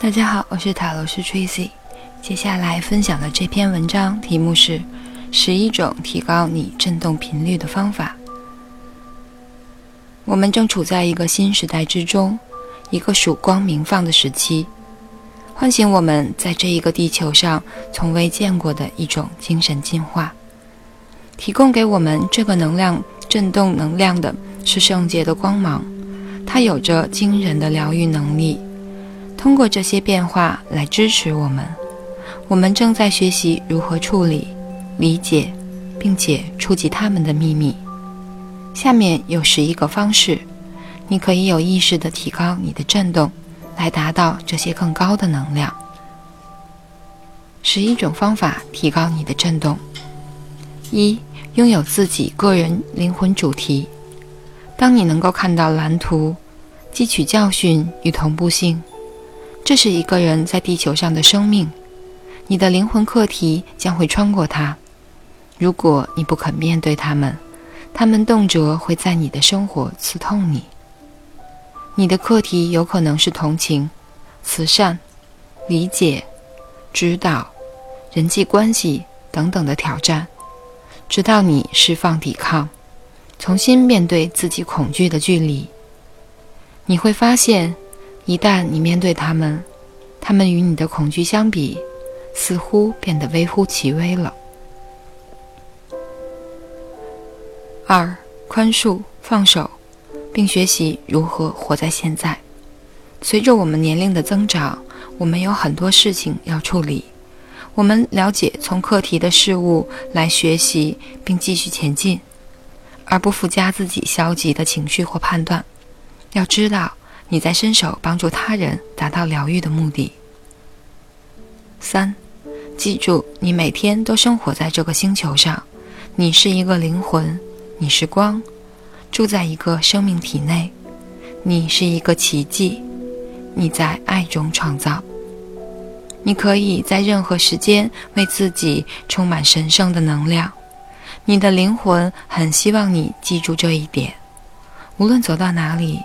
大家好，我是塔罗师 Tracy。接下来分享的这篇文章题目是《十一种提高你振动频率的方法》。我们正处在一个新时代之中，一个曙光明放的时期，唤醒我们在这一个地球上从未见过的一种精神进化。提供给我们这个能量振动能量的是圣洁的光芒，它有着惊人的疗愈能力。通过这些变化来支持我们，我们正在学习如何处理、理解，并且触及他们的秘密。下面有十一个方式，你可以有意识地提高你的振动，来达到这些更高的能量。十一种方法提高你的振动：一、拥有自己个人灵魂主题。当你能够看到蓝图，汲取教训与同步性。这是一个人在地球上的生命，你的灵魂课题将会穿过它。如果你不肯面对他们，他们动辄会在你的生活刺痛你。你的课题有可能是同情、慈善、理解、指导、人际关系等等的挑战，直到你释放抵抗，重新面对自己恐惧的距离，你会发现。一旦你面对他们，他们与你的恐惧相比，似乎变得微乎其微了。二、宽恕、放手，并学习如何活在现在。随着我们年龄的增长，我们有很多事情要处理。我们了解从课题的事物来学习，并继续前进，而不附加自己消极的情绪或判断。要知道。你在伸手帮助他人达到疗愈的目的。三，记住，你每天都生活在这个星球上，你是一个灵魂，你是光，住在一个生命体内，你是一个奇迹，你在爱中创造。你可以在任何时间为自己充满神圣的能量。你的灵魂很希望你记住这一点，无论走到哪里。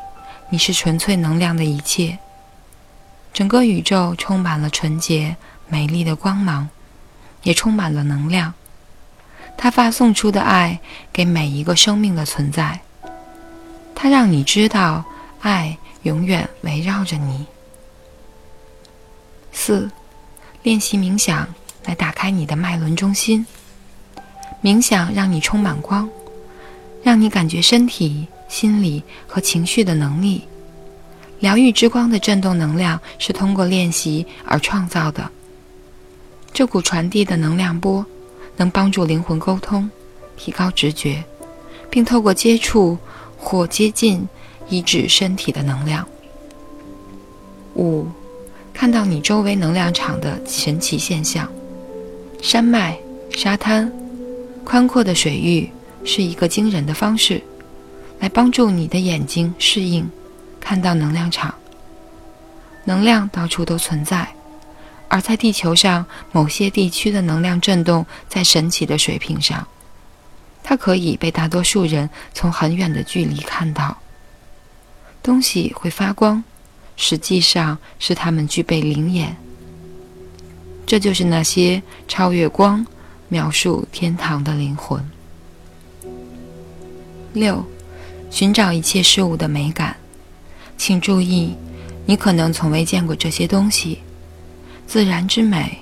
你是纯粹能量的一切，整个宇宙充满了纯洁美丽的光芒，也充满了能量。它发送出的爱给每一个生命的存在，它让你知道爱永远围绕着你。四，练习冥想来打开你的脉轮中心。冥想让你充满光，让你感觉身体。心理和情绪的能力，疗愈之光的振动能量是通过练习而创造的。这股传递的能量波能帮助灵魂沟通，提高直觉，并透过接触或接近医治身体的能量。五，看到你周围能量场的神奇现象，山脉、沙滩、宽阔的水域是一个惊人的方式。来帮助你的眼睛适应，看到能量场。能量到处都存在，而在地球上某些地区的能量振动在神奇的水平上，它可以被大多数人从很远的距离看到。东西会发光，实际上是它们具备灵眼。这就是那些超越光、描述天堂的灵魂。六。寻找一切事物的美感，请注意，你可能从未见过这些东西。自然之美，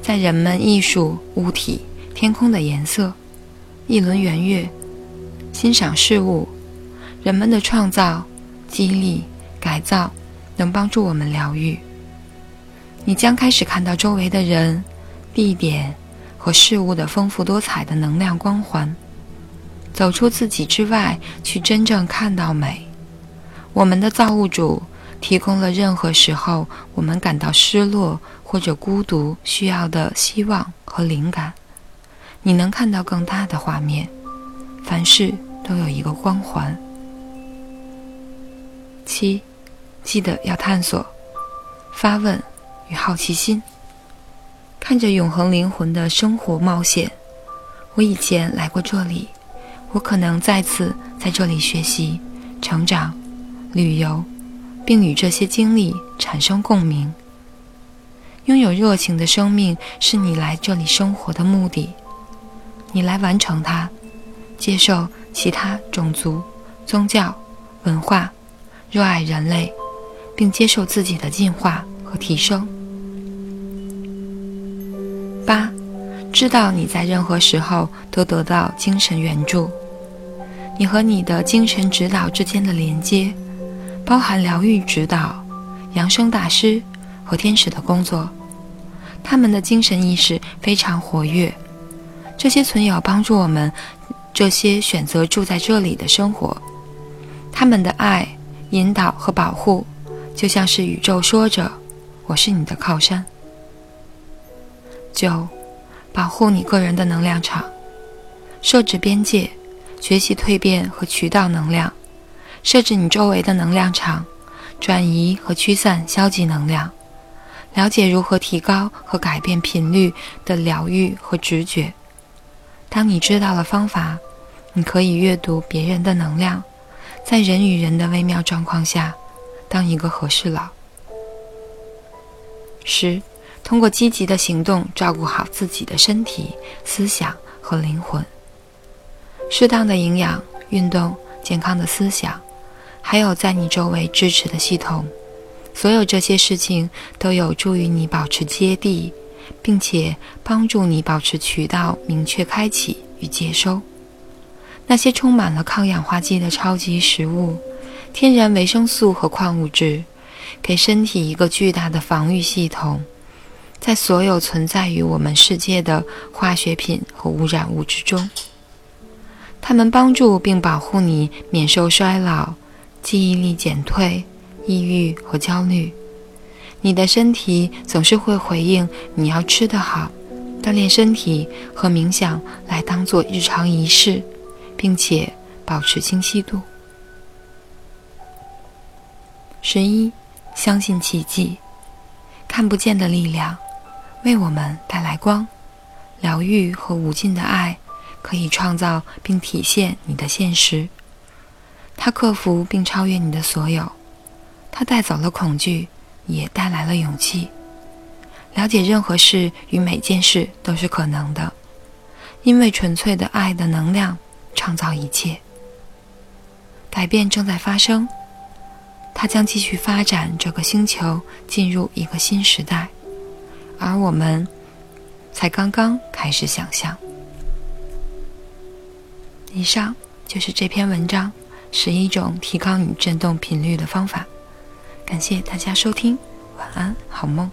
在人们艺术、物体、天空的颜色、一轮圆月，欣赏事物，人们的创造、激励、改造，能帮助我们疗愈。你将开始看到周围的人、地点和事物的丰富多彩的能量光环。走出自己之外，去真正看到美。我们的造物主提供了任何时候我们感到失落或者孤独需要的希望和灵感。你能看到更大的画面。凡事都有一个光环。七，记得要探索、发问与好奇心，看着永恒灵魂的生活冒险。我以前来过这里。我可能再次在这里学习、成长、旅游，并与这些经历产生共鸣。拥有热情的生命是你来这里生活的目的，你来完成它，接受其他种族、宗教、文化，热爱人类，并接受自己的进化和提升。八，知道你在任何时候都得到精神援助，你和你的精神指导之间的连接，包含疗愈指导、扬声大师和天使的工作。他们的精神意识非常活跃，这些存有帮助我们，这些选择住在这里的生活。他们的爱、引导和保护，就像是宇宙说着：“我是你的靠山。”九，保护你个人的能量场，设置边界，学习蜕变和渠道能量，设置你周围的能量场，转移和驱散消极能量。了解如何提高和改变频率的疗愈和直觉。当你知道了方法，你可以阅读别人的能量，在人与人的微妙状况下，当一个和事佬。十，通过积极的行动照顾好自己的身体、思想和灵魂。适当的营养、运动、健康的思想，还有在你周围支持的系统。所有这些事情都有助于你保持接地，并且帮助你保持渠道明确开启与接收。那些充满了抗氧化剂的超级食物、天然维生素和矿物质，给身体一个巨大的防御系统。在所有存在于我们世界的化学品和污染物之中，它们帮助并保护你免受衰老、记忆力减退。抑郁和焦虑，你的身体总是会回应你要吃得好，锻炼身体和冥想来当做日常仪式，并且保持清晰度。十一，相信奇迹，看不见的力量为我们带来光、疗愈和无尽的爱，可以创造并体现你的现实。它克服并超越你的所有。它带走了恐惧，也带来了勇气。了解任何事与每件事都是可能的，因为纯粹的爱的能量创造一切。改变正在发生，它将继续发展这个星球进入一个新时代，而我们才刚刚开始想象。以上就是这篇文章十一种提高你振动频率的方法。感谢大家收听，晚安，好梦。